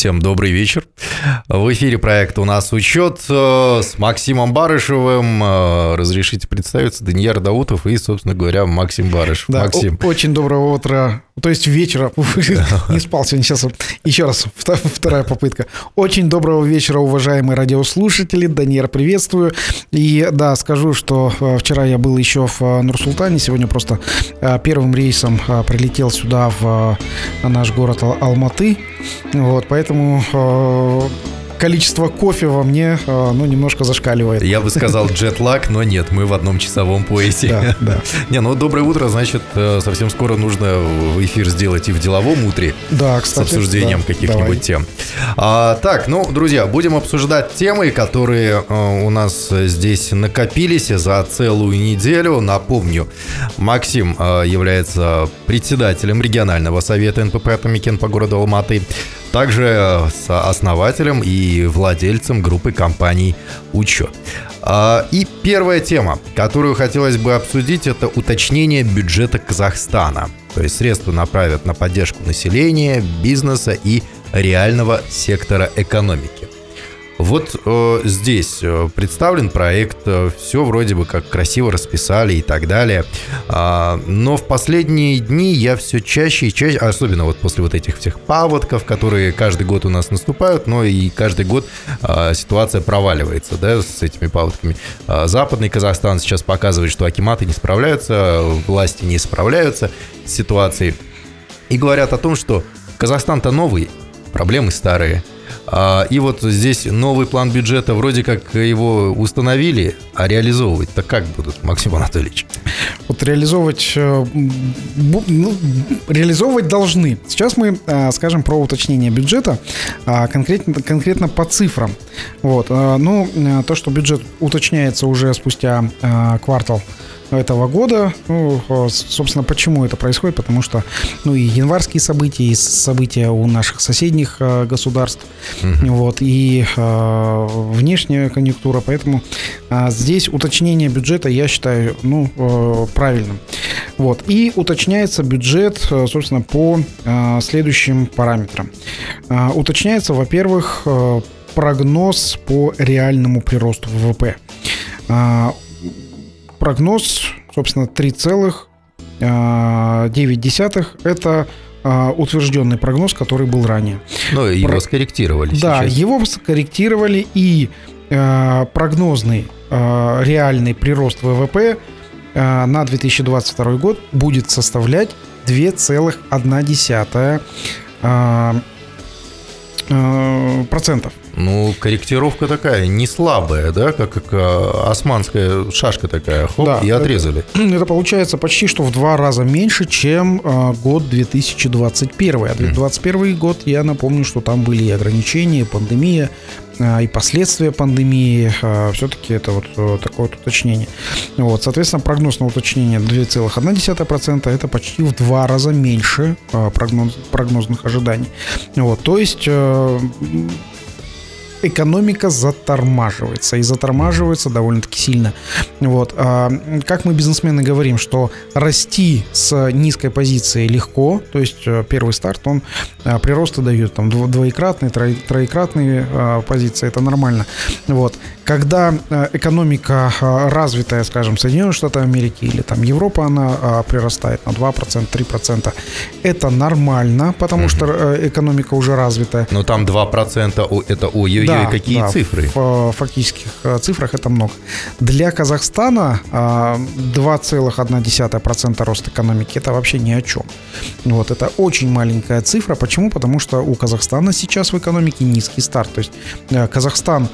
Всем добрый вечер. В эфире проект «У нас учет» э, с Максимом Барышевым. Э, разрешите представиться, Данияр Даутов и, собственно говоря, Максим Барышев. Да, Максим. Очень доброго утра, то есть вечера. Не спал сегодня, сейчас еще раз, вторая попытка. Очень доброго вечера, уважаемые радиослушатели. Данияр, приветствую. И да, скажу, что э, вчера я был еще в Нур-Султане, сегодня просто первым рейсом прилетел сюда, в наш город Алматы. Вот, поэтому э, количество кофе во мне, э, ну, немножко зашкаливает. Я бы сказал джетлаг, но нет, мы в одном часовом поясе. Да, да. Не, ну, доброе утро, значит, э, совсем скоро нужно эфир сделать и в деловом утре. Да, кстати. С обсуждением да, каких-нибудь тем. А, так, ну, друзья, будем обсуждать темы, которые э, у нас здесь накопились за целую неделю. Напомню, Максим является председателем регионального совета НПП «Атамекен» по городу Алматы также э, сооснователем и владельцем группы компаний «Учет». А, и первая тема, которую хотелось бы обсудить, это уточнение бюджета Казахстана. То есть средства направят на поддержку населения, бизнеса и реального сектора экономики. Вот э, здесь э, представлен проект, э, все вроде бы как красиво расписали и так далее. А, но в последние дни я все чаще и чаще, особенно вот после вот этих всех паводков, которые каждый год у нас наступают, но и каждый год а, ситуация проваливается, да, с этими паводками. А, Западный Казахстан сейчас показывает, что акиматы не справляются, власти не справляются с ситуацией. И говорят о том, что Казахстан-то новый, проблемы старые – и вот здесь новый план бюджета, вроде как его установили, а реализовывать-то как будут, Максим Анатольевич? Вот реализовывать, э, ну, реализовывать должны. Сейчас мы э, скажем про уточнение бюджета, а, конкретно, конкретно по цифрам. Вот. Э, ну, то, что бюджет уточняется уже спустя квартал этого года. Ну, собственно, почему это происходит? Потому что, ну, и январские события, и события у наших соседних э, государств, угу. вот, и э, внешняя конъюнктура. Поэтому э, здесь уточнение бюджета, я считаю, ну, э, правильным. Вот. И уточняется бюджет, собственно, по э, следующим параметрам. Э, уточняется, во-первых, э, прогноз по реальному приросту ВВП прогноз, собственно, 3,9 это а, утвержденный прогноз, который был ранее. Ну, его Про... скорректировали Да, сейчас. его скорректировали, и э, прогнозный реальный прирост ВВП на 2022 год будет составлять 2,1 э, э, процентов. Ну, корректировка такая, не слабая, да, как, как а, османская шашка такая, хоп, да, и отрезали. Это, это получается почти что в два раза меньше, чем а, год 2021. А 2021 год, я напомню, что там были и ограничения, и пандемия, а, и последствия пандемии, а, все-таки это вот э, такое вот уточнение. Вот, соответственно, прогноз на уточнение 2,1% это почти в два раза меньше а, прогноз, прогнозных ожиданий. Вот, то есть э, экономика затормаживается. И затормаживается довольно-таки сильно. Вот. А, как мы, бизнесмены, говорим, что расти с низкой позиции легко, то есть э, первый старт, он а, приросты дает там двоекратные, троекратные а, позиции, это нормально. Вот. Когда э, экономика развитая, скажем, Соединенные Штаты Америки или там Европа, она прирастает на 2%, 3%, это нормально, потому mm-hmm. что э, экономика уже развитая. Но там 2% это ой-ой-ой, да, какие да, цифры? В фактических э, цифрах это много. Для Казахстана 2,1% а, рост экономики это вообще ни о чем. Вот, это очень маленькая цифра. Почему? Потому что у Казахстана сейчас в экономике низкий старт. То есть э, Казахстан э,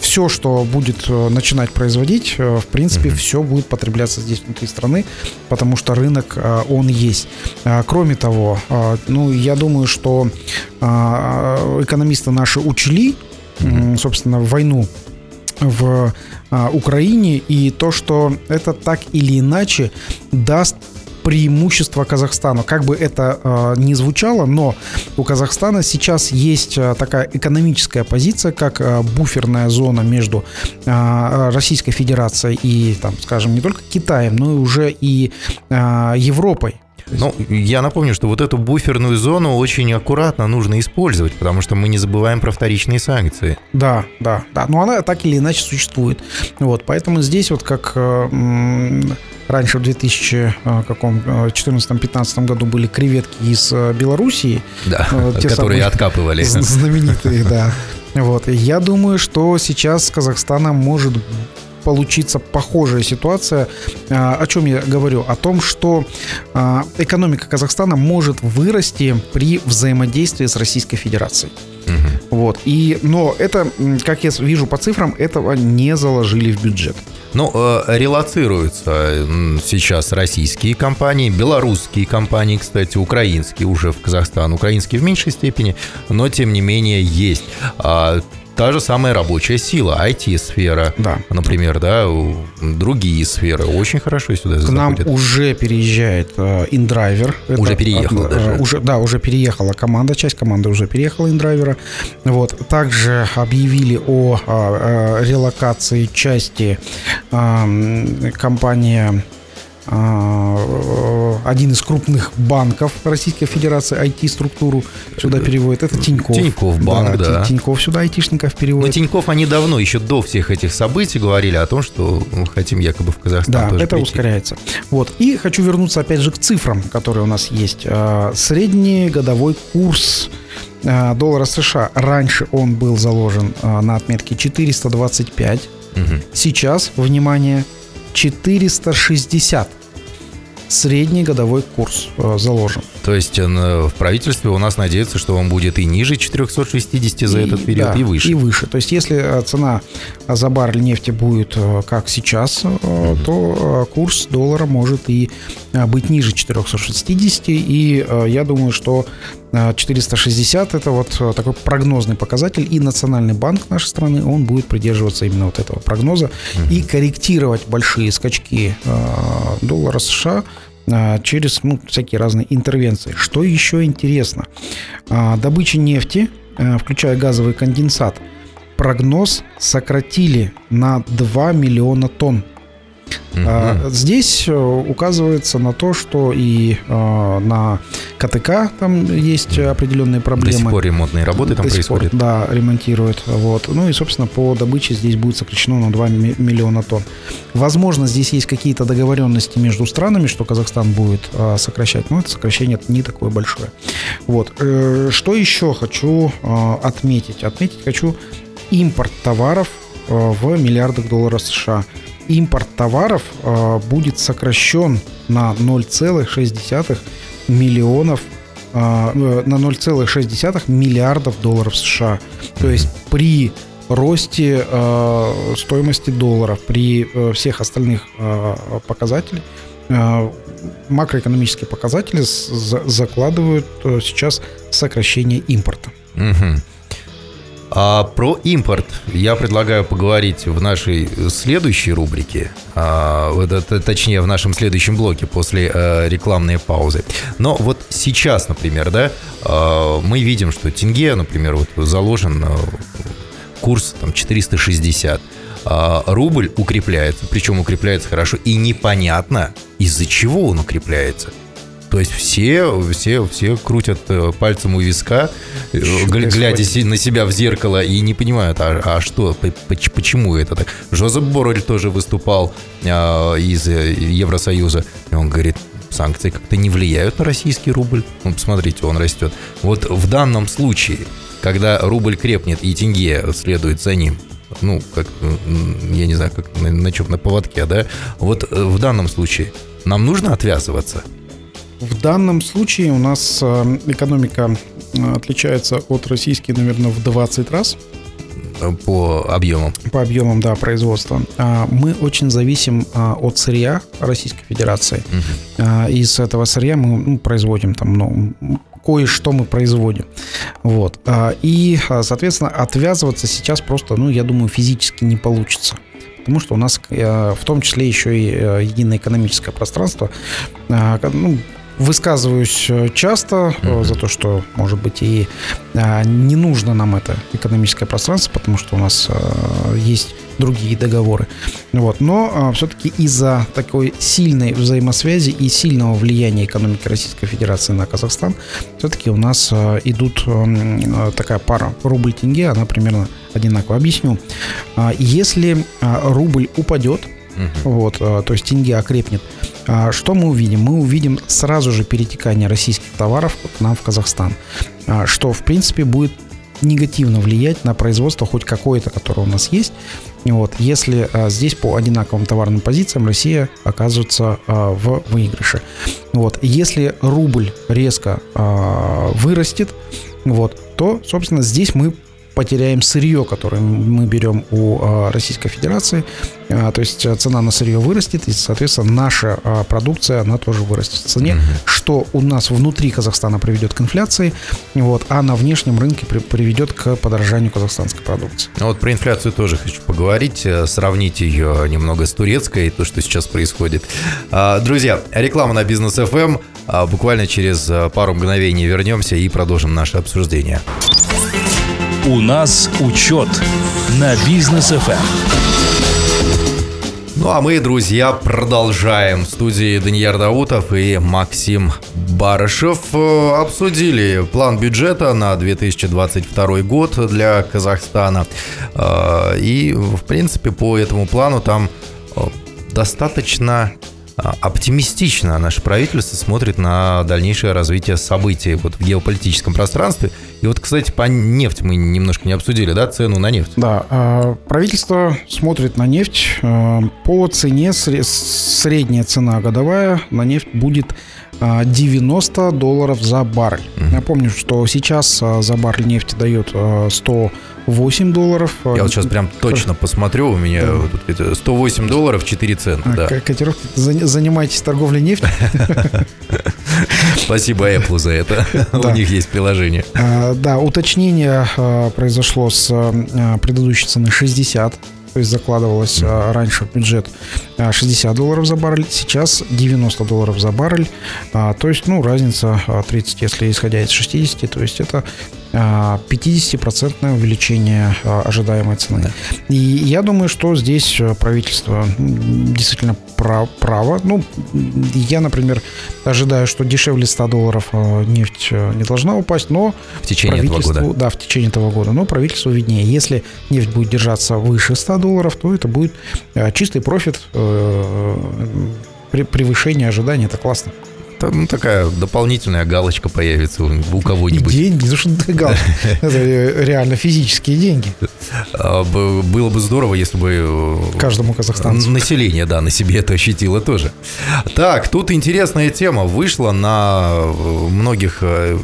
все, что будет начинать производить, в принципе, mm-hmm. все будет потребляться здесь внутри страны, потому что рынок, он есть. Кроме того, ну, я думаю, что экономисты наши учли собственно, войну в Украине и то, что это так или иначе даст преимущество Казахстану. Как бы это э, ни звучало, но у Казахстана сейчас есть э, такая экономическая позиция, как э, буферная зона между э, Российской Федерацией и, там, скажем, не только Китаем, но и уже и э, Европой. Ну, я напомню, что вот эту буферную зону очень аккуратно нужно использовать, потому что мы не забываем про вторичные санкции. Да, да, да. Но она так или иначе существует. Вот, поэтому здесь вот как э, раньше в 2014-2015 году были креветки из Белоруссии. Да, те которые откапывали. Знаменитые, да. Вот. Я думаю, что сейчас с Казахстаном может получиться похожая ситуация. А, о чем я говорю? О том, что а, экономика Казахстана может вырасти при взаимодействии с Российской Федерацией. Угу. Вот. И, но это, как я вижу по цифрам, этого не заложили в бюджет. Ну, э, релацируются сейчас российские компании, белорусские компании, кстати, украинские уже в Казахстан, украинские в меньшей степени, но тем не менее есть. А та же самая рабочая сила, IT-сфера, да. например, да, другие сферы очень хорошо сюда К заходят. нам уже переезжает э. Это, уже переехал э, даже. Уже, да, уже переехала команда, часть команды уже переехала InDriver. Вот. Также объявили о, о релокации части э, компании один из крупных банков Российской Федерации IT-структуру сюда переводит. Это Тиньков. Тиньков банк, да. да. Тиньков сюда айтишников переводит. Но Тиньков, они давно, еще до всех этих событий говорили о том, что мы хотим якобы в Казахстан Да, тоже это прийти. ускоряется. Вот. И хочу вернуться опять же к цифрам, которые у нас есть. А, средний годовой курс а, доллара США. Раньше он был заложен на отметке 425. Угу. Сейчас, внимание, 460 средний годовой курс э, заложен. То есть э, в правительстве у нас надеется, что он будет и ниже 460 за и, этот период, да, и выше. И выше. То есть если э, цена за баррель нефти будет как сейчас, mm-hmm. то курс доллара может и быть ниже 460. И я думаю, что 460 это вот такой прогнозный показатель, и Национальный банк нашей страны, он будет придерживаться именно вот этого прогноза mm-hmm. и корректировать большие скачки доллара США через ну, всякие разные интервенции. Что еще интересно? А, добыча нефти, а, включая газовый конденсат, прогноз сократили на 2 миллиона тонн Угу. Здесь э, указывается на то, что и э, на КТК там есть определенные проблемы. До сих пор ремонтные работы там До происходят. Пор, да, ремонтируют. Вот. Ну и, собственно, по добыче здесь будет сокращено на 2 миллиона тонн. Возможно, здесь есть какие-то договоренности между странами, что Казахстан будет э, сокращать, но это сокращение не такое большое. Вот. Что еще хочу отметить? Отметить хочу импорт товаров в миллиардах долларов США импорт товаров э, будет сокращен на 0,6 миллионов э, на 0,6 миллиардов долларов США. То есть при росте э, стоимости доллара, при э, всех остальных э, показателях, э, макроэкономические показатели закладывают э, сейчас сокращение импорта. Угу. А про импорт я предлагаю поговорить в нашей следующей рубрике, а, точнее в нашем следующем блоке после а, рекламной паузы. Но вот сейчас, например, да, а, мы видим, что тенге, например, вот заложен а, курс там 460 а, рубль укрепляется, причем укрепляется хорошо, и непонятно, из-за чего он укрепляется. То есть все, все, все крутят э, пальцем у виска, э, глядя на себя в зеркало и не понимают, а, а что, почему это так. Жозеп Боррель тоже выступал а, из э, Евросоюза, и он говорит, санкции как-то не влияют на российский рубль. Ну, посмотрите, он растет. Вот в данном случае, когда рубль крепнет и тенге следует за ним, ну, как, я не знаю, как на, на чем, на поводке, да, вот в данном случае нам нужно отвязываться – в данном случае у нас э, экономика э, отличается от российской, наверное, в 20 раз. По объемам. По объемам, да, производства. А, мы очень зависим а, от сырья Российской Федерации. Угу. Из этого сырья мы ну, производим там, ну, кое-что мы производим. Вот. И, соответственно, отвязываться сейчас просто, ну, я думаю, физически не получится потому что у нас в том числе еще и единое экономическое пространство, ну, высказываюсь часто mm-hmm. за то, что, может быть, и не нужно нам это экономическое пространство, потому что у нас есть другие договоры. Вот. Но все-таки из-за такой сильной взаимосвязи и сильного влияния экономики Российской Федерации на Казахстан, все-таки у нас идут такая пара рубль-тенге, она примерно одинаково. Объясню. Если рубль упадет, угу. вот, то есть тенге окрепнет, что мы увидим? Мы увидим сразу же перетекание российских товаров к нам в Казахстан, а, что, в принципе, будет негативно влиять на производство хоть какое-то, которое у нас есть. Вот, если а, здесь по одинаковым товарным позициям Россия оказывается а, в выигрыше. Вот, если рубль резко а, вырастет, вот, то, собственно, здесь мы потеряем сырье, которое мы берем у а, Российской Федерации. А, то есть цена на сырье вырастет, и, соответственно, наша а, продукция, она тоже вырастет в цене, угу. что у нас внутри Казахстана приведет к инфляции, вот, а на внешнем рынке приведет к подорожанию казахстанской продукции. Ну вот про инфляцию тоже хочу поговорить, э, сравнить ее немного с турецкой, то, что сейчас происходит. Друзья, реклама на Бизнес FM. Буквально через э, пару мгновений вернемся и продолжим наше обсуждение. У нас учет на бизнес FM. Ну а мы, друзья, продолжаем. В студии Данияр Даутов и Максим Барышев э, обсудили план бюджета на 2022 год для Казахстана. Э, и, в принципе, по этому плану там э, достаточно оптимистично наше правительство смотрит на дальнейшее развитие событий вот в геополитическом пространстве. И вот, кстати, по нефти мы немножко не обсудили, да, цену на нефть? Да, а, правительство смотрит на нефть. А, по цене, средняя цена годовая на нефть будет 90 долларов за баррель. Mm-hmm. Напомню, что сейчас за баррель нефти дает 100 8 долларов. Я вот сейчас прям точно посмотрю, у меня да. тут 108 долларов 4 цента. А, да. Котировки, занимайтесь торговлей нефтью. Спасибо Apple за это. У них есть приложение. А, да, уточнение а, произошло с предыдущей цены 60 то есть закладывалось mm-hmm. раньше в бюджет 60 долларов за баррель, сейчас 90 долларов за баррель, то есть, ну, разница 30, если исходя из 60, то есть это 50% увеличение а, ожидаемой цены. Да. И я думаю, что здесь э, правительство действительно право. Ну, я, например, ожидаю, что дешевле 100 долларов э, нефть э, не должна упасть, но в течение этого года. Да, в течение этого года. Но правительству виднее. Если нефть будет держаться выше 100 долларов, то это будет чистый профит, превышение ожиданий. Это классно ну, такая дополнительная галочка появится у кого-нибудь. деньги, ну что ты галочка? Это реально физические деньги. А, было бы здорово, если бы... Э, Каждому казахстанцу. Население, да, на себе это ощутило тоже. Так, тут интересная тема вышла на э, многих э,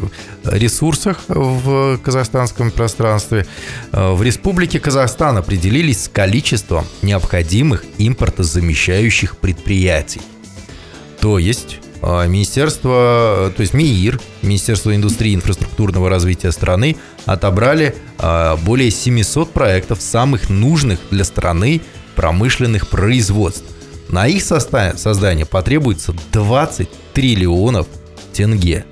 ресурсах в казахстанском пространстве. В Республике Казахстан определились с количеством необходимых импортозамещающих предприятий. То есть Министерство, то есть МИИР, Министерство индустрии и инфраструктурного развития страны отобрали а, более 700 проектов самых нужных для страны промышленных производств. На их создание потребуется 20 триллионов тенге.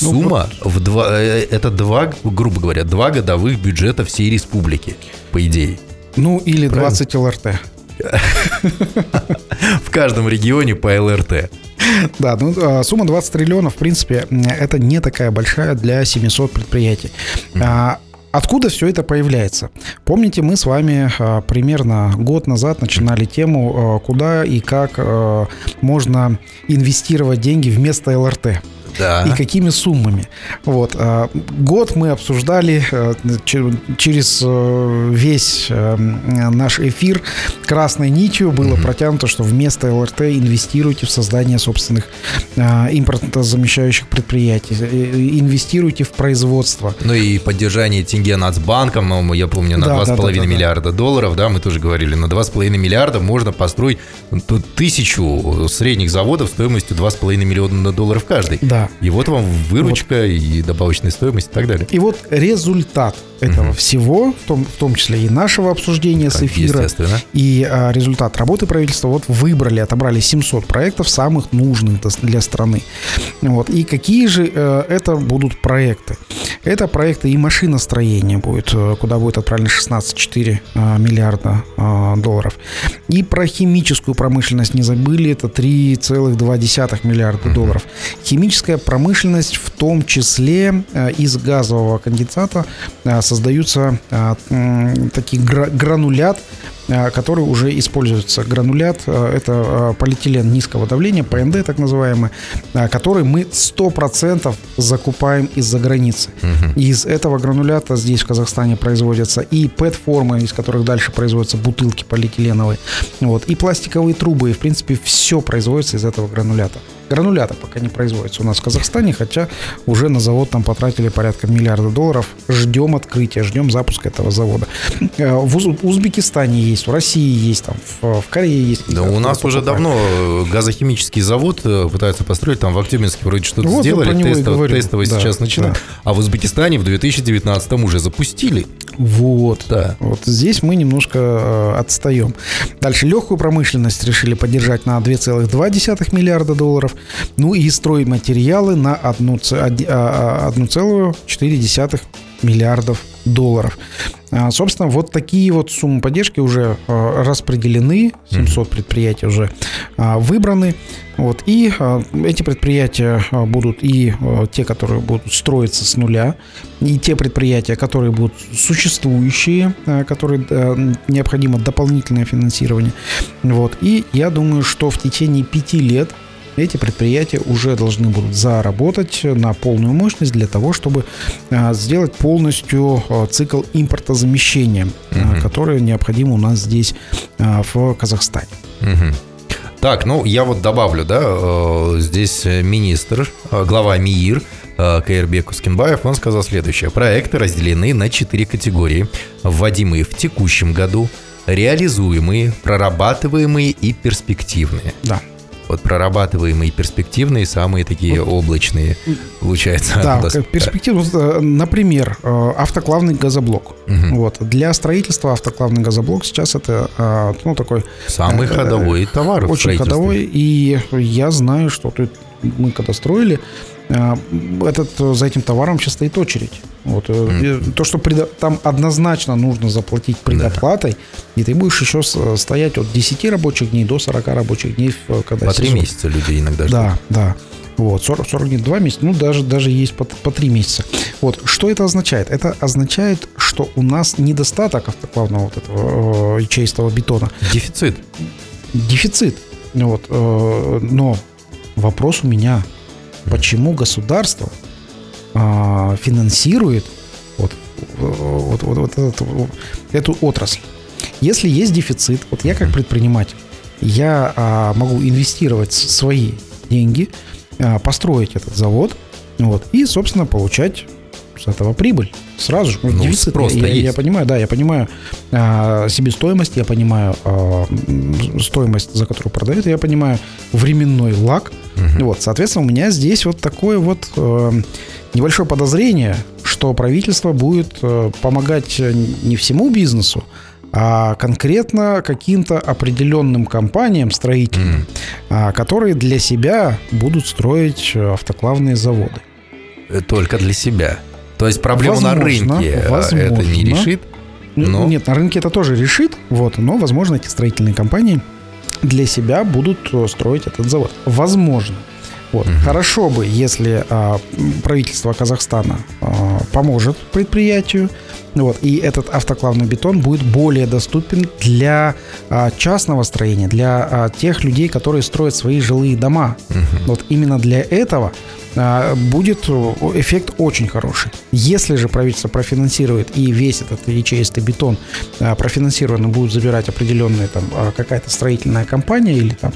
Ну, Сумма ну, в два, э, это два, грубо говоря, два годовых бюджета всей республики, по идее. Ну, или Правильно? 20 ЛРТ. В каждом регионе по ЛРТ. Да, ну, а, сумма 20 триллионов, в принципе, это не такая большая для 700 предприятий. А, откуда все это появляется? Помните, мы с вами а, примерно год назад начинали тему, куда и как можно инвестировать деньги вместо ЛРТ да. и какими суммами. Вот. А, год мы обсуждали э, через э, весь э, наш эфир красной нитью было mm протянуто, что вместо ЛРТ инвестируйте в создание собственных импортозамещающих предприятий, инвестируйте в производство. Ну и поддержание тенге Нацбанком, я помню, на да, 2,5 да, да, да, миллиарда долларов, да, мы тоже говорили, на 2,5 миллиарда можно построить тысячу средних заводов стоимостью 2,5 миллиона долларов каждый. Да, Да. И вот вам выручка и добавочная стоимость и так далее. И вот результат этого Мгм. всего, в том, в том числе и нашего обсуждения с Так, эфира, Естественно. и а, результат работы правительства, вот выбрали, отобрали 700 проектов самых нужных для страны. Вот. И какие же э, это будут проекты? Это проекты и машиностроения будет, э, куда будет отправлено 16,4 э, миллиарда э, долларов. И про химическую промышленность не забыли, это 3,2 миллиарда долларов. Химическая промышленность в том числе э, из газового конденсата э, создаются э, такие гра- гранулят, который уже используется. Гранулят это полиэтилен низкого давления, ПНД так называемый, который мы 100% закупаем из-за границы. Из этого гранулята здесь в Казахстане производятся и ПЭТ-формы, из которых дальше производятся бутылки полиэтиленовые, вот, и пластиковые трубы, и в принципе все производится из этого гранулята. Гранулята пока не производится у нас в Казахстане, хотя уже на завод там потратили порядка миллиарда долларов. Ждем открытия, ждем запуска этого завода. Э, В Уз- Узбекистане есть, в России есть, там, в, в Корее есть. Да у нас уже давно э, газохимический завод э, пытаются построить, там в Актюбинске вроде что-то Вот сделали, тестово, тестово Да, сейчас начинают. да. А в Узбекистане в 2019 уже запустили. Вот. Да. Вот здесь мы немножко э, отстаем. Дальше легкую промышленность решили поддержать на 2,2 миллиарда долларов. Ну и стройматериалы на одну ц- оди- а, а, 1,4 миллиардов долларов. А, Собственно, вот такие вот суммы поддержки уже э, распределены, 700 предприятий уже выбраны. Вот, и эти предприятия будут и те, которые будут строиться с нуля, и те предприятия, которые будут существующие, которые а, необходимо дополнительное финансирование. Вот, и я думаю, что в течение пяти лет эти предприятия уже должны будут заработать на полную мощность для того, чтобы а, сделать полностью а, цикл импортозамещения, а, Мгм. который необходим у нас здесь а, в Казахстане. Мгм. Так, ну я вот добавлю, да, э, здесь министр, э, глава МИИР э, Каирбек Ускинбаев, он сказал следующее. Проекты разделены на четыре категории, вводимые в текущем году, реализуемые, прорабатываемые и перспективные. Да. Вот прорабатываемые перспективные самые такие облачные, получается. Да, нас. вот, э, например, э, автоклавный газоблок. Мгм. Вот. Для строительства автоклавный газоблок сейчас это э, ну, такой Самый ходовой товар очень ходовой. И я знаю, что тут мы когда строили, э, этот, э, за этим товаром сейчас стоит очередь. Вот, э, и То, что предо- там однозначно нужно заплатить предоплатой, и ты будешь еще стоять от 10 рабочих дней до 40 рабочих дней, в- когда По три сезон. месяца люди иногда ждут. Да, да. Вот, 40, 40 дней, 2 месяца, ну, даже, даже есть по, по 3 месяца. Вот, что это означает? Это означает, что у нас недостаток автоклавного вот этого э, ячеистого бетона. Дефицит. Дефицит. Вот, э, но вопрос у меня, почему государство а, финансирует вот, вот, вот, вот этот, вот эту отрасль? Если есть дефицит, вот я как предприниматель, я а, могу инвестировать свои деньги, а, построить этот завод, вот, и, собственно, получать с этого прибыль сразу же. Ну, Дефицит, спрос-то я, я- я есть. понимаю, да, я понимаю а, себестоимость, я понимаю а, стоимость, за которую продают, я понимаю временной лаг. Вот, соответственно, у меня здесь вот такое вот э, небольшое подозрение, что правительство будет э, помогать не всему бизнесу, а конкретно каким-то определенным компаниям строительным, а, которые для себя будут строить э, автоклавные заводы. Только для себя. То есть проблему на Возможно, рынке э, возможно. это не решит. Но- Нет, на рынке это тоже решит, вот, но, возможно, эти строительные компании для себя будут э, строить этот завод. Возможно. Вот. Хорошо бы, если а, правительство Казахстана а, поможет предприятию, вот, и этот автоклавный бетон будет более доступен для а, частного строения, для а, тех людей, которые строят свои жилые дома. Вот именно для этого будет э, эффект очень хороший. Если же правительство профинансирует и весь этот ячеистый бетон а, профинансированно будет забирать определенная там а, какая-то строительная компания или там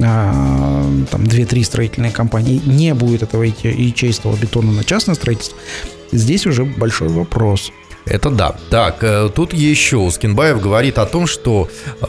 а, там 2-3 строительные компании, не будет этого ячеистого бетона на частное строительство, здесь уже большой вопрос. Это да. Так, э, тут еще Ускинбаев говорит о том, что э,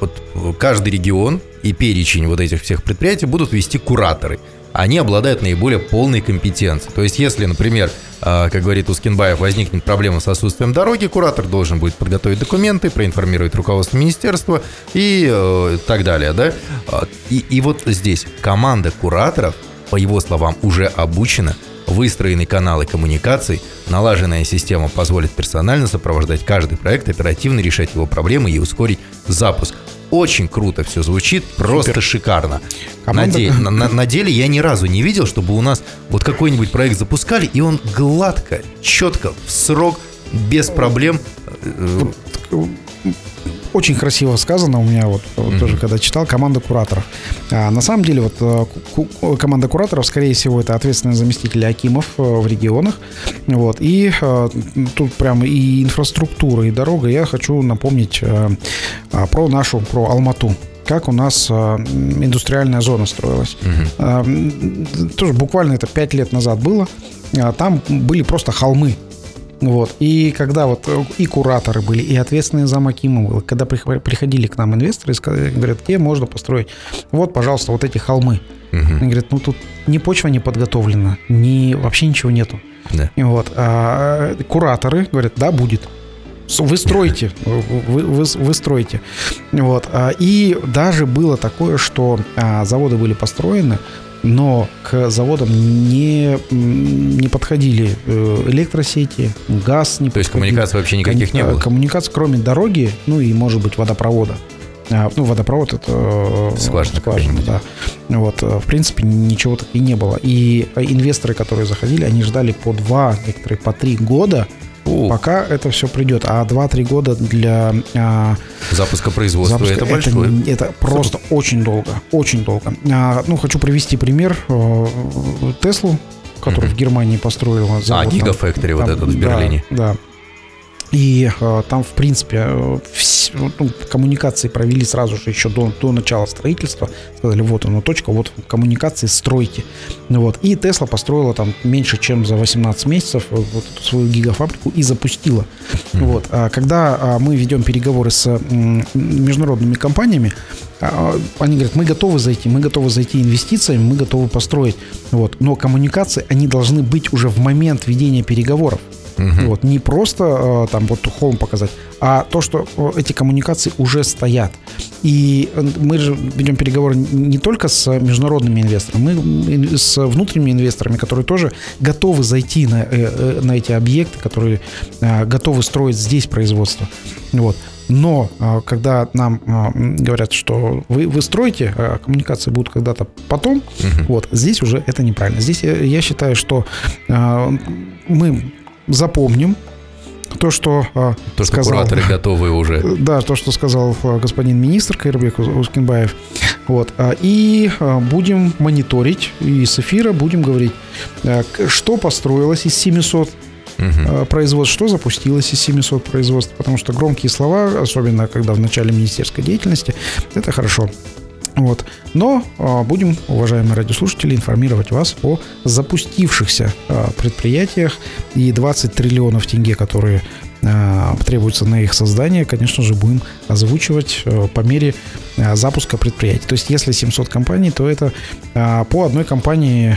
вот каждый регион и перечень вот этих всех предприятий будут вести кураторы. Они обладают наиболее полной компетенцией. То есть, если, например, а, как говорит Ускинбаев, возникнет проблема с отсутствием дороги, куратор должен будет подготовить документы, проинформировать руководство министерства и э, так далее. Да? А, и, и вот здесь команда кураторов, по его словам, уже обучена Выстроенные каналы коммуникаций, налаженная система позволит персонально сопровождать каждый проект, оперативно решать его проблемы и ускорить запуск. Очень круто все звучит, просто Супер. шикарно. Команда... На, де... на, на, на деле я ни разу не видел, чтобы у нас вот какой-нибудь проект запускали, и он гладко, четко, в срок, без проблем. Э, очень красиво сказано у меня вот, mm-hmm. тоже когда читал команда кураторов. А, на самом деле вот э, команда кураторов, скорее всего, это ответственные заместители Акимов э, в регионах. Вот и а, тут прям и инфраструктура, и дорога. Я хочу напомнить а, про нашу, про Алмату как у нас э, индустриальная зона строилась. Угу. Э, тоже буквально это 5 лет назад было. Э, там были просто холмы. Вот. И когда вот э, и кураторы были, и ответственные за Макима когда приходили к нам инвесторы говорят, где можно построить? Вот, пожалуйста, вот эти холмы. Угу. Они говорят, ну тут ни почва не подготовлена, ни вообще ничего нету. Да. Вот. А кураторы говорят, да, будет. Вы строите, вы, вы, вы строите. Вот. А, и даже было такое, что а, заводы были построены, но к заводам не, не подходили э, электросети, газ не То есть коммуникаций вообще никаких не было? Коммуникаций, кроме дороги, ну и, может быть, водопровода. А, ну, водопровод это э, скважина, скважина да. Вот, э, в принципе, ничего так и не было. И инвесторы, которые заходили, они ждали по два, некоторые по три года, у. Пока это все придет. А 2-3 года для... А, запуска производства запуска, это большое. Это, это просто очень долго. Очень долго. А, ну, хочу привести пример. Э, Теслу, который mm-hmm. в Германии построил завод. А, Гигафактори вот этот в Берлине. Да, да. И э, там, в принципе, э, вс, ну, коммуникации провели сразу же еще до, до начала строительства. Сказали, вот она точка, вот коммуникации стройте. Вот. И Тесла построила там меньше, чем за 18 месяцев э, вот эту свою гигафабрику и запустила. Mm-hmm. Вот. А когда а, мы ведем переговоры с м, международными компаниями, а, они говорят, мы готовы зайти, мы готовы зайти инвестициями, мы готовы построить. Вот. Но коммуникации, они должны быть уже в момент ведения переговоров. Угу. Вот, не просто э, там вот холм показать, а то, что э, эти коммуникации уже стоят. И э, мы же ведем переговоры не только с международными инвесторами, мы с внутренними инвесторами, которые тоже готовы зайти на, на эти объекты, которые готовы строить здесь производство. Вот. Но когда нам говорят, что вы, вы строите, а коммуникации будут когда-то потом, угу. вот здесь уже это неправильно. Здесь я, я считаю, что мы запомним то, что а, то, что сказал, кураторы готовы уже. Да, то, что сказал а, господин министр Кайрбек Ускинбаев. Вот. А, и будем мониторить, и с эфира будем говорить, что построилось из 700 угу. производств, что запустилось из 700 производств, потому что громкие слова, особенно когда в начале министерской деятельности, это хорошо. Вот. Но э, будем, уважаемые радиослушатели, информировать вас о запустившихся э, предприятиях и 20 триллионов тенге, которые э, требуются на их создание, конечно же, будем озвучивать э, по мере э, запуска предприятий. То есть, если 700 компаний, то это э, по одной компании,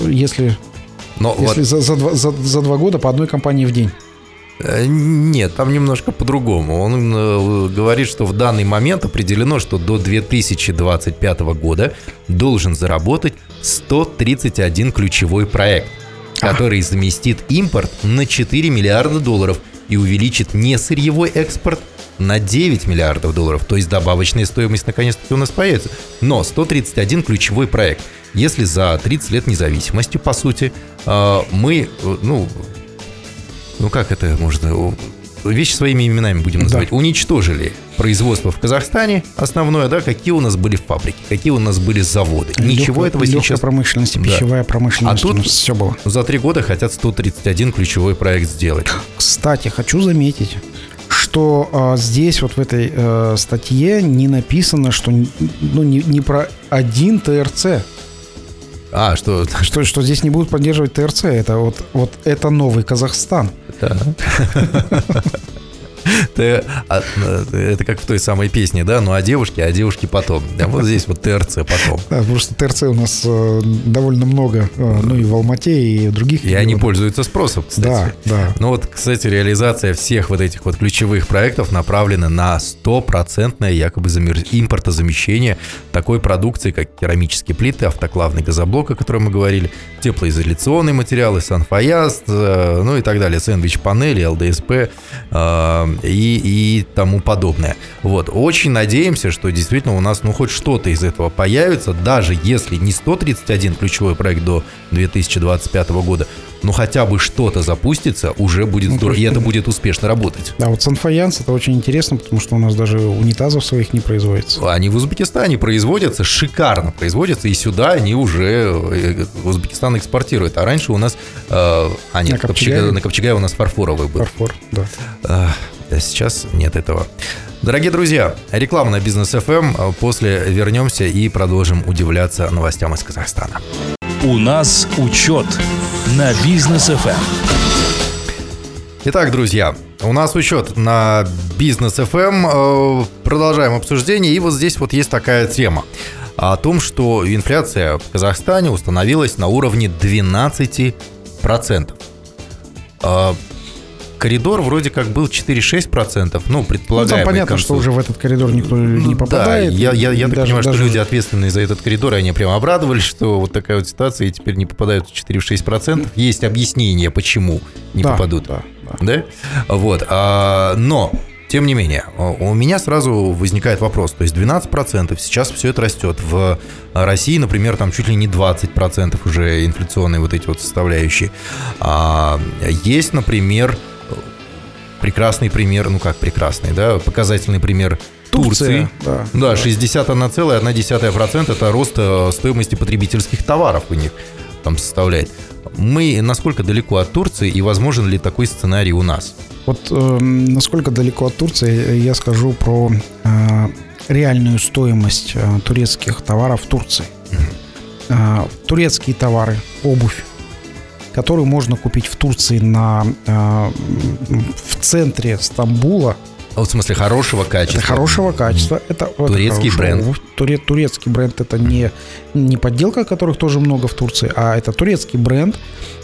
если, Но если вот... за, за, два, за, за два года по одной компании в день. Э, нет, там немножко по-другому. Он э, говорит, что в данный момент определено, что до 2025 года должен заработать 131 ключевой проект, который заместит импорт на 4 миллиарда долларов и увеличит несырьевой экспорт на 9 миллиардов долларов. То есть добавочная стоимость наконец-таки у нас появится. Но 131 ключевой проект. Если за 30 лет независимости, по сути, э, мы, ну, ну как это можно, вещи своими именами будем называть, да. уничтожили производство в Казахстане основное, да, какие у нас были фабрики, какие у нас были заводы. Легкая, Ничего этого сейчас... промышленность, пищевая да. промышленность. А тут все было. За три года хотят 131 ключевой проект сделать. Кстати, хочу заметить, что а, здесь вот в этой а, статье не написано, что ну, не, не про один ТРЦ. А, что... Что, что здесь не будут поддерживать ТРЦ. Это вот, вот это новый Казахстан. Да. Ты, а, это как в той самой песне, да? Ну, а девушки, а девушки потом. А вот здесь вот ТРЦ потом. Да, просто ТРЦ у нас э, довольно много, э, ну и в Алмате, и в других. И они пользуются спросом, кстати. Да, да. Ну вот, кстати, реализация всех вот этих вот ключевых проектов направлена на стопроцентное якобы замер... импортозамещение такой продукции, как керамические плиты, автоклавный газоблок, о котором мы говорили, теплоизоляционные материалы, санфаяз, э, ну и так далее, сэндвич-панели, ЛДСП э, и, и тому подобное. Вот, очень надеемся, что действительно у нас, ну, хоть что-то из этого появится, даже если не 131 ключевой проект до 2025 года, ну хотя бы что-то запустится, уже будет ну, здорово, и это будет успешно работать. Да, вот Санфаянс это очень интересно, потому что у нас даже унитазов своих не производится. Они в Узбекистане производятся, шикарно производятся, и сюда они уже э, Узбекистан экспортирует. А раньше у нас, э, а нет, на Копчегае, на Копчегае у нас фарфоровый был. Фарфор, да. А, сейчас нет этого. Дорогие друзья, реклама на бизнес FM. После вернемся и продолжим удивляться новостям из Казахстана. У нас учет на бизнес FM. Итак, друзья, у нас учет на бизнес FM. Э, продолжаем обсуждение. И вот здесь вот есть такая тема о том, что инфляция в Казахстане установилась на уровне 12%. Коридор вроде как был 4-6%, ну, предполагаемый. Ну, там понятно, что уже в этот коридор никто не попадает. Да, я, я, я так понимаю, даже... что люди ответственные за этот коридор, они прям обрадовались, что вот такая вот ситуация, и теперь не попадают в 4-6%. Есть объяснение, почему не да, попадут. Да, да. да? Вот. А, но тем не менее, у меня сразу возникает вопрос. То есть 12% сейчас все это растет. В России, например, там чуть ли не 20% уже инфляционные вот эти вот составляющие. А, есть, например, прекрасный пример, ну как прекрасный, да, показательный пример Турции. да, да, 61,1% это рост э, стоимости потребительских товаров у них там составляет. Мы насколько далеко от Турции и возможен ли такой сценарий у нас? Вот э, насколько далеко от Турции, я скажу про э, реальную стоимость э, турецких товаров в Турции. Э, турецкие товары, обувь, которую можно купить в Турции на, э, в центре Стамбула. А в смысле хорошего качества? Это хорошего качества. Это, турецкий это бренд. Туре, турецкий бренд это не, не подделка, которых тоже много в Турции, а это турецкий бренд.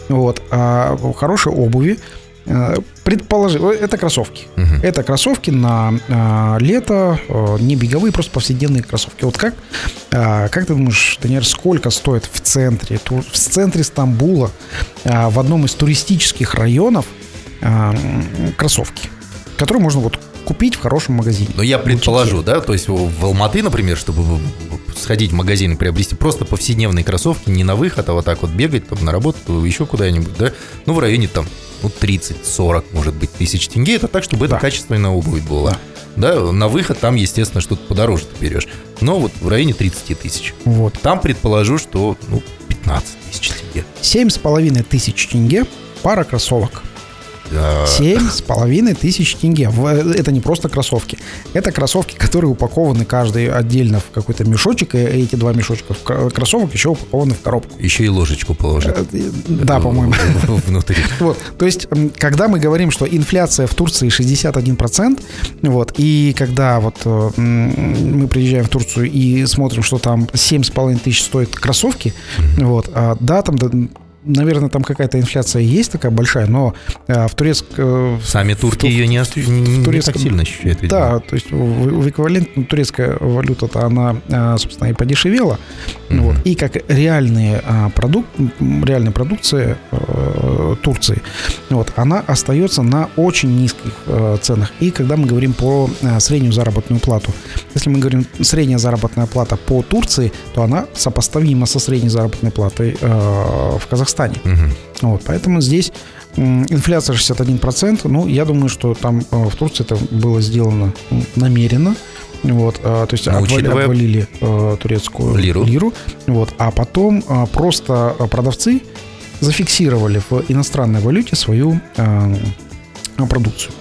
Вот, а хорошей обуви. Э, Предположим, это кроссовки. Угу. Это кроссовки на а, лето, а, не беговые, просто повседневные кроссовки. Вот как, а, как ты думаешь, Даниэль, сколько стоит в центре, в центре Стамбула, а, в одном из туристических районов а, кроссовки, которые можно вот купить в хорошем магазине. Но я предположу, да, то есть в Алматы, например, чтобы сходить в магазин и приобрести просто повседневные кроссовки, не на выход, а вот так вот бегать, там, на работу, еще куда-нибудь, да, ну, в районе там, ну, 30-40, может быть, тысяч тенге, это так, чтобы да. это качественная обувь была. Да. да, на выход там, естественно, что-то подороже ты берешь. Но вот в районе 30 тысяч. Вот. Там предположу, что, ну, 15 тысяч тенге. Семь с половиной тысяч тенге пара кроссовок. Семь с половиной тысяч тенге. Это не просто кроссовки. Это кроссовки, которые упакованы каждый отдельно в какой-то мешочек, и эти два мешочка кроссовок еще упакованы в коробку. Еще и ложечку положить. Э, да, по-моему. Внутри. Вот. То есть, когда мы говорим, что инфляция в Турции 61%, вот, и когда вот э, мы приезжаем в Турцию и смотрим, что там 7,5 тысяч стоят кроссовки, вот, а, да, там наверное, там какая-то инфляция есть такая большая, но э, в турецк... Э, Сами турки в, ее не, в, не, турецком, так сильно ощущают. Видимо. Да, то есть в, в эквивалент ну, турецкая валюта-то она, э, собственно, и подешевела. Mm-hmm. Вот, и как реальные продукт, реальная продукция Турции, вот, она остается на очень низких ценах. И когда мы говорим про среднюю заработную плату, если мы говорим средняя заработная плата по Турции, то она сопоставима со средней заработной платой в Казахстане Казахстане. Угу. Вот, поэтому здесь инфляция 61%. Ну, я думаю, что там э, в Турции это было сделано намеренно. Вот, а, то есть Но обвали, обвалили э, турецкую лиру. лиру. Вот, а потом а, просто продавцы зафиксировали в иностранной валюте свою продукцию.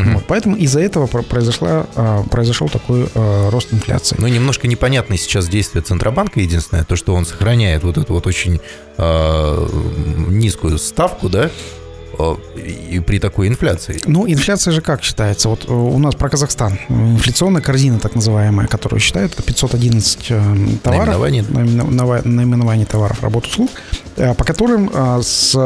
Угу. Вот, поэтому из-за этого произошла, а, произошел такой а, рост инфляции. Ну, немножко непонятно сейчас действие Центробанка. Единственное, то, что он сохраняет вот эту вот очень э, низкую ставку, да, и при такой инфляции? Ну, инфляция же как считается? Вот э, у нас про Казахстан. Инфляционная корзина, так называемая, которую считают, это 511 э, товаров. Наименований. Наименований товаров, работ, услуг, по которым с,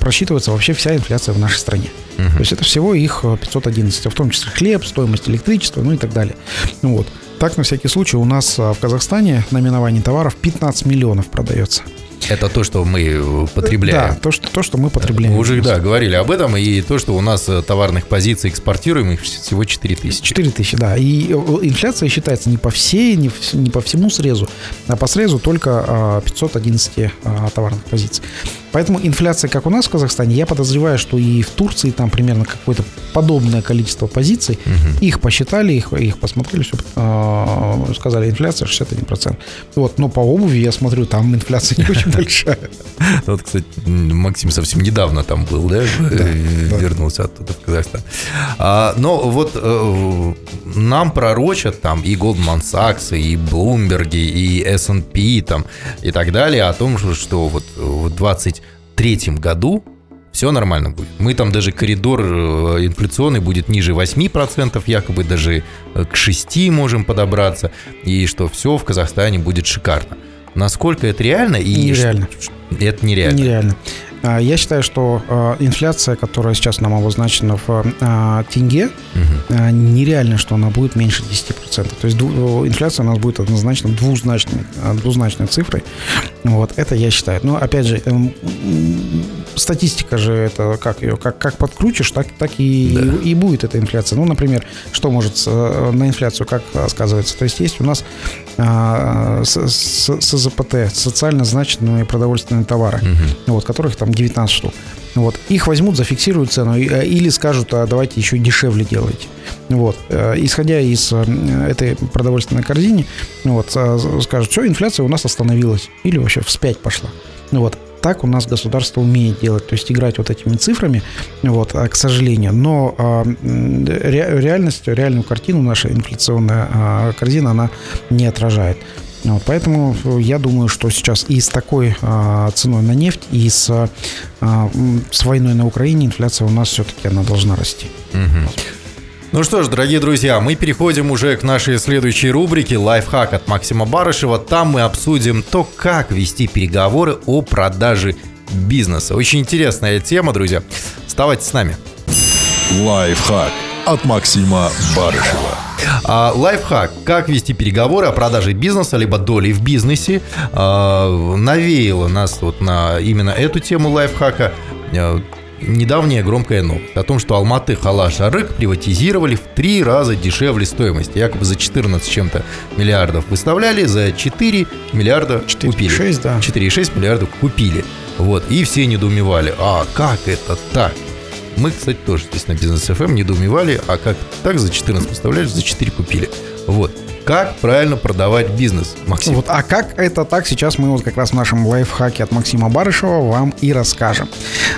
просчитывается вообще вся инфляция в нашей стране. Угу. То есть это всего их 511, в том числе хлеб, стоимость электричества, ну и так далее. Ну вот. Так, на всякий случай, у нас в Казахстане наименований товаров 15 миллионов продается. Это то, что мы э, потребляем. Да, то, что, то, что мы потребляем. Мы уже, да, говорили об этом. И то, что у нас э, товарных позиций экспортируемых всего 4 тысячи. 4 тысячи, да. И э, инфляция считается не по всей, не, не по всему срезу, а по срезу только 511 а, товарных позиций. Поэтому инфляция, как у нас в Казахстане, я подозреваю, что и в Турции там примерно какое-то подобное количество позиций. Угу. Их посчитали, их, их посмотрели, все, э, сказали, инфляция 61%. Вот, но по обуви я смотрю, там инфляция не очень большая. Вот, кстати, Максим совсем недавно там был, да? Вернулся оттуда в Казахстан. А, но вот э, нам пророчат там и Goldman Sachs, и Bloomberg, и S&P там, и так далее о том, что вот в 20 третьем году все нормально будет. Мы там даже коридор э, инфляционный будет ниже 8%, якобы даже э, к 6 можем подобраться, и что все в Казахстане будет шикарно. Насколько это реально? И нереально. Это нереально. Нереально. А, я считаю, что а, инфляция, которая сейчас нам обозначена в а, тенге, угу. нереально, что она будет меньше 10%. То есть инфляция у нас будет однозначно двузначной, двузначной цифрой. Вот, это я считаю. Но, опять же, эм, статистика же это как ее, как, как подкрутишь, так, так и, да. и, и будет эта инфляция. Ну, например, что может э, на инфляцию как сказывается? То есть есть у нас а, с, с, СЗПТ, социально значимые продовольственные товары, угу. вот, которых там 19 штук. Вот. Их возьмут, зафиксируют цену э, или скажут, а давайте еще дешевле делайте. Вот. Э, исходя из этой продовольственной корзины, вот, скажут, все, инфляция у нас остановилась или вообще вспять пошла. Вот так у нас государство умеет делать, то есть играть вот этими цифрами, вот, к сожалению. Но а, ре, реальность, реальную картину наша инфляционная а, корзина, она не отражает. Вот, поэтому я думаю, что сейчас и с такой а, ценой на нефть, и с, а, с войной на Украине инфляция у нас все-таки она должна расти. Угу. Ну что ж, дорогие друзья, мы переходим уже к нашей следующей рубрике «Лайфхак» от Максима Барышева. Там мы обсудим то, как вести переговоры о продаже бизнеса. Очень интересная тема, друзья. Оставайтесь с нами. Лайфхак от Максима Барышева. А, лайфхак. Как вести переговоры о продаже бизнеса, либо доли в бизнесе. А, навеяло нас вот на именно эту тему лайфхака а, недавняя громкая новость о том, что Алматы Халаш Арык приватизировали в три раза дешевле стоимости. Якобы за 14 чем-то миллиардов выставляли, за 4 миллиарда 4, купили. 6, да. 4,6 миллиардов купили. Вот. И все недоумевали, а как это так? Мы, кстати, тоже здесь на Бизнес ФМ эм недоумевали, а как так за 14 выставляли, за 4 купили. Вот. Как правильно продавать бизнес, Максим? Вот, а как это так, сейчас мы вот как раз в нашем лайфхаке от Максима Барышева вам и расскажем.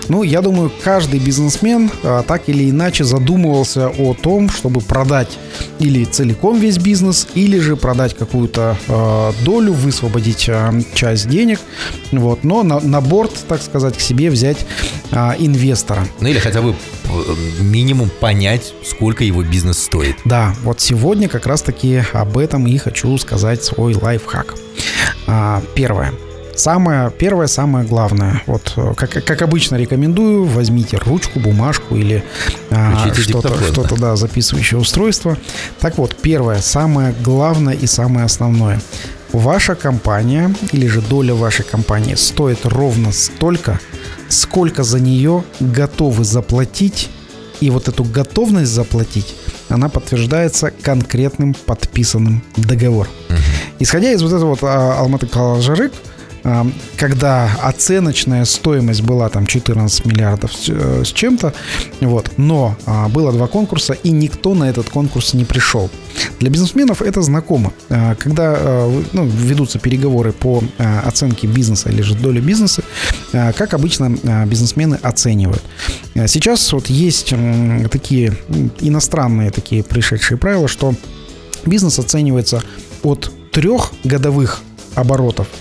Ну, я думаю, каждый бизнесмен а, так или иначе задумывался о том, чтобы продать или целиком весь бизнес, или же продать какую-то э, долю, высвободить э, часть денег, вот, но на, на борт, так сказать, к себе взять э, инвестора. Ну или хотя бы минимум понять, сколько его бизнес стоит. Да, вот сегодня как раз-таки об этом и хочу сказать свой лайфхак. А, первое. Самое первое, самое главное. Вот как, как обычно рекомендую, возьмите ручку, бумажку или а, что-то, что-то, да, записывающее устройство. Так вот, первое, самое главное и самое основное. Ваша компания или же доля вашей компании стоит ровно столько, сколько за нее готовы заплатить, и вот эту готовность заплатить, она подтверждается конкретным подписанным договором. Исходя из вот этого вот а, Алматы Калажарык, когда оценочная стоимость была там 14 миллиардов с э, чем-то, вот, но а, было два конкурса, и никто на этот конкурс не пришел. Для бизнесменов это знакомо. А, когда а, ну, ведутся переговоры по оценке бизнеса или же доли бизнеса, как обычно бизнесмены оценивают. Сейчас вот есть такие иностранные такие пришедшие правила, что бизнес оценивается от трех годовых оборотов –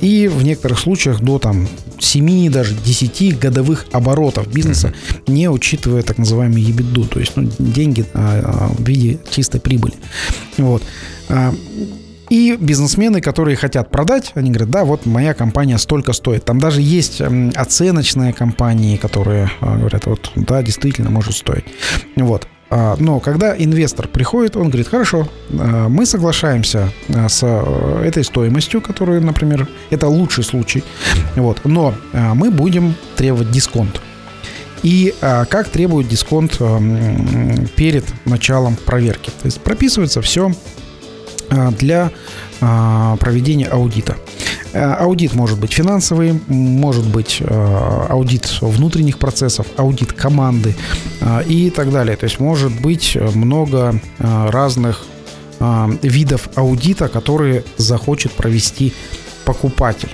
и в некоторых случаях до там 7, даже 10 годовых оборотов бизнеса, не учитывая так называемый ебиду, то есть ну, деньги а, а, в виде чистой прибыли. Вот. А, и бизнесмены, которые хотят продать, они говорят, да, вот моя компания столько стоит. Там даже есть оценочные компании, которые говорят, вот, да, действительно может стоить. Вот. А, но когда инвестор приходит, он говорит, хорошо, а, мы соглашаемся а, с э, этой стоимостью, которую, например, это лучший случай, вот, но мы будем требовать дисконт. И как требует дисконт перед началом проверки. То есть прописывается все для проведения аудита. Э, аудит может быть финансовый, может быть э, аудит внутренних процессов, аудит команды э, и так далее. То есть может быть много разных видов аудита, которые захочет провести покупатель.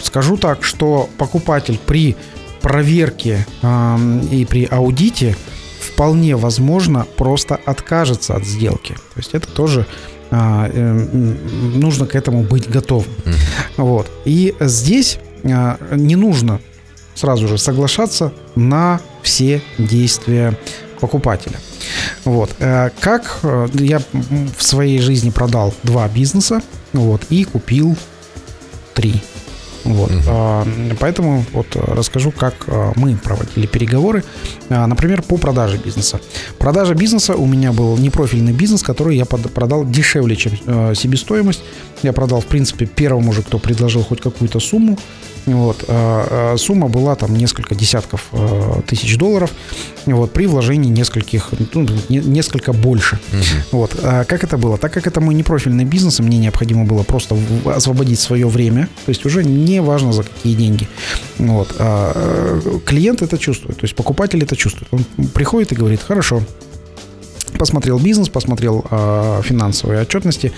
Скажу так, что покупатель при проверке и при аудите вполне возможно просто откажется от сделки. То есть это тоже нужно к этому быть готовым. Mm-hmm. Вот. И здесь а, не нужно сразу же соглашаться на все действия покупателя. Вот. Э, как э, я в своей жизни продал два бизнеса, вот, и купил три. Вот. Угу. Поэтому вот расскажу, как а, мы проводили переговоры, а, например, по продаже бизнеса. Продажа бизнеса у меня был непрофильный бизнес, который я продал дешевле, чем себестоимость. Я продал, в принципе, первому же, кто предложил хоть какую-то сумму. Вот. А, а, сумма была там несколько десятков а, тысяч долларов вот, при вложении нескольких, ну, несколько больше. Угу. Вот. Как это было? Так как это мой непрофильный бизнес, мне необходимо было просто освободить свое время, то есть уже не важно за какие деньги. Вот. Клиент это чувствует, то есть покупатель это чувствует. Он приходит и говорит, хорошо, посмотрел бизнес, посмотрел э, финансовые отчетности,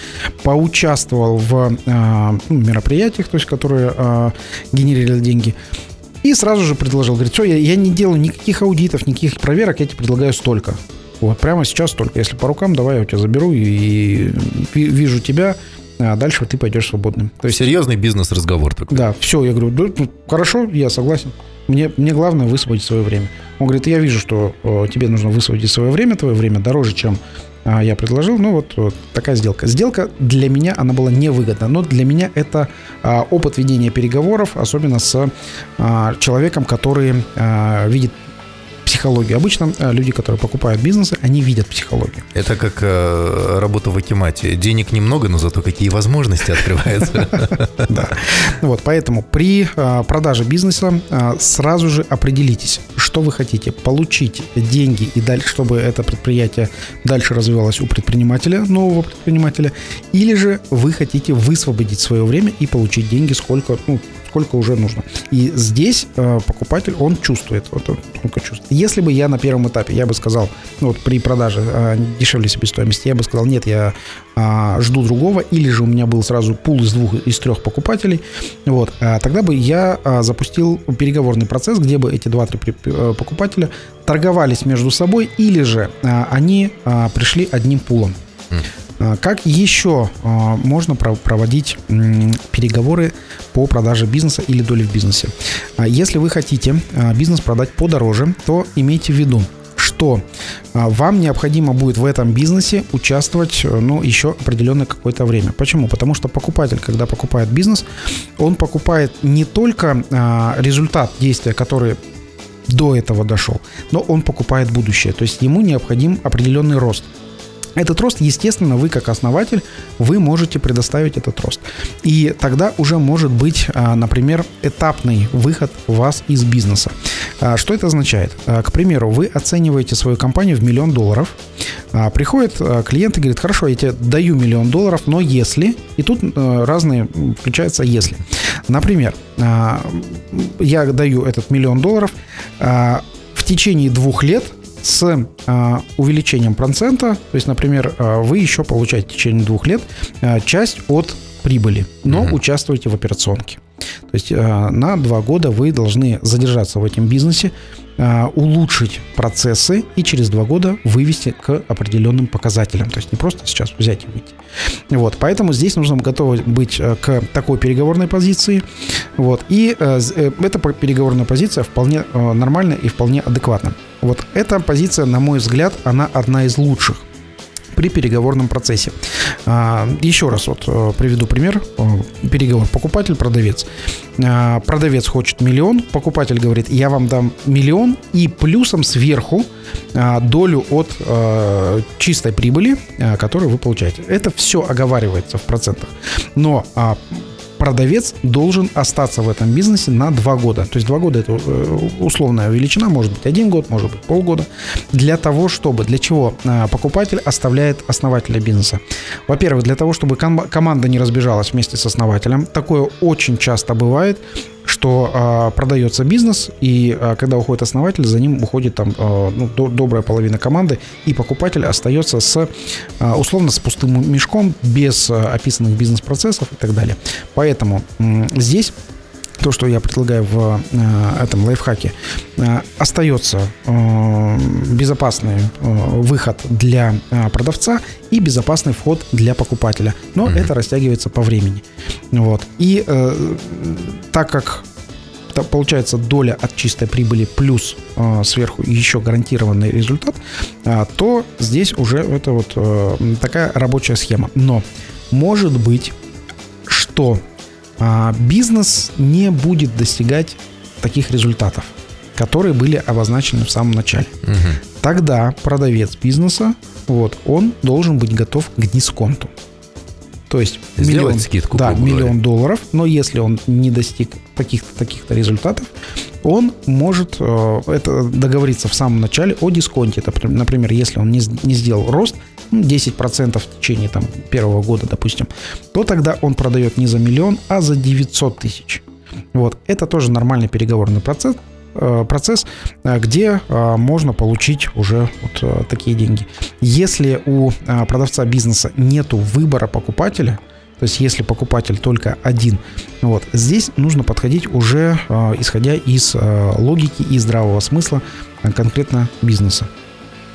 поучаствовал в э, мероприятиях, то есть которые э, генерировали деньги. И сразу же предложил, говорит, все, я, я не делаю никаких аудитов, никаких проверок, я тебе предлагаю столько. Вот прямо сейчас столько. Если по рукам, давай я у тебя заберу и, и вижу тебя, а дальше ты пойдешь свободным. То есть серьезный бизнес-разговор такой. Да, все, я говорю, ну, хорошо, я согласен. Мне, мне главное высвободить свое время. Он говорит, я вижу, что э, тебе нужно высвободить свое время, твое время дороже, чем э, я предложил. Ну вот, вот такая сделка. Сделка для меня, она была невыгодна, но для меня это э, опыт ведения переговоров, особенно с э, человеком, который э, видит психологию. Обычно э, люди, которые покупают бизнесы, они видят психологию. Это как э, работа в Акимате. Денег немного, но зато какие возможности открываются. Да. Вот, поэтому при э, продаже бизнеса сразу же определитесь, что вы хотите. Получить деньги и дальше, чтобы это предприятие дальше развивалось у предпринимателя, нового предпринимателя, или же вы хотите высвободить свое время и получить деньги сколько, ну, сколько уже нужно. И здесь э, покупатель, он чувствует, вот он только чувствует. Если бы я на первом этапе, я бы сказал, ну, вот при продаже э, дешевле себестоимости, я бы сказал, нет, я э, жду другого, или же у меня был сразу пул из двух, из трех покупателей, вот, э, тогда бы я э, запустил переговорный процесс, где бы эти два-три э, покупателя торговались между собой, или же э, они э, пришли одним пулом. А, как еще а, можно проводить переговоры по продаже бизнеса или доли в бизнесе? А, если вы хотите бизнес продать подороже, то имейте в виду, что вам необходимо будет в этом бизнесе участвовать ну, еще определенное какое-то время. Почему? Потому что покупатель, когда покупает бизнес, он покупает не только результат действия, который до этого дошел, но он покупает будущее. То есть ему необходим определенный рост. Этот рост, естественно, вы как основатель, вы можете предоставить этот рост. И тогда уже может быть, а, например, этапный выход вас из бизнеса. А, что это означает? А, к примеру, вы оцениваете свою компанию в миллион долларов. Приходит клиент и говорит, хорошо, я тебе даю миллион долларов, но если... И тут разные включаются если. Например, я даю этот миллион долларов, в течение двух лет с э, увеличением процента, то есть, например, э, вы еще получаете в течение двух лет э, часть от прибыли, но угу. участвуете в операционке. То есть на два года вы должны задержаться в этом бизнесе, а, улучшить процессы и через два года вывести к определенным показателям. То есть не просто сейчас взять и выйти. Вот, поэтому здесь нужно готово быть э, к такой переговорной позиции. Вот, и э, э, эта переговорная позиция вполне нормальная и вполне адекватна. Вот эта позиция, на мой взгляд, она одна из лучших при переговорном процессе. А, еще раз вот э, приведу пример. Э, переговор покупатель-продавец. А, продавец хочет миллион, покупатель говорит, я вам дам миллион и плюсом сверху а, долю от чистой прибыли, которую вы получаете. Это все оговаривается в процентах. Но продавец должен остаться в этом бизнесе на два года. То есть два года это э, условная величина, может быть один год, может быть полгода. Для того, чтобы, для чего э, покупатель оставляет основателя бизнеса? Во-первых, для того, чтобы команда не разбежалась вместе с основателем. Такое очень часто бывает что э, продается бизнес, и э, когда уходит основатель, за ним уходит там э, ну, до, добрая половина команды, и покупатель остается с э, условно с пустым мешком, без э, описанных бизнес-процессов и так далее. Поэтому э, здесь то, что я предлагаю в э, этом лайфхаке, э, остается э, безопасный выход для продавца и безопасный вход для покупателя. Но mm-hmm. это растягивается по времени. Вот. И так как получается доля от чистой прибыли плюс э, сверху еще гарантированный результат, э, то здесь уже это вот э, такая рабочая схема. Но может быть, что бизнес не будет достигать таких результатов, которые были обозначены в самом начале. Угу. Тогда продавец бизнеса, вот, он должен быть готов к дисконту. То есть Сделать миллион, скидку, да, миллион долларов, но если он не достиг таких-то таких-то результатов, он может э, это договориться в самом начале о дисконте. Это, например, если он не, не сделал рост 10% ну, в течение там, первого года, допустим, то тогда он продает не за миллион, а за 900 тысяч. Вот. Это тоже нормальный переговорный процесс, э, процесс, э, где э, можно получить уже вот такие деньги. Если у продавца бизнеса нет выбора покупателя, то есть если покупатель только один, вот, здесь нужно подходить уже исходя из логики и здравого смысла конкретно бизнеса.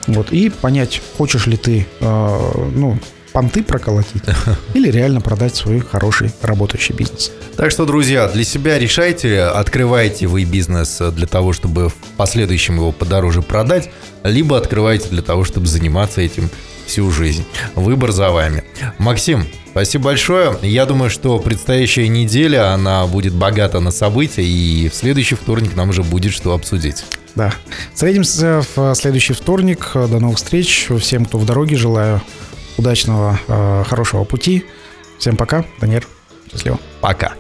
Вот, и понять, хочешь ли ты, э, ну, понты проколотить или реально продать свой хороший работающий бизнес. Так что, друзья, для себя решайте, открываете вы бизнес для того, чтобы в последующем его подороже продать, либо открываете для того, чтобы заниматься этим всю жизнь. Выбор за вами. Максим, спасибо большое. Я думаю, что предстоящая неделя, она будет богата на события, и в следующий вторник нам уже будет что обсудить. Да. Встретимся в следующий вторник. До новых встреч. Всем, кто в дороге, желаю удачного, э, хорошего пути. Всем пока. Данир, счастливо. Пока.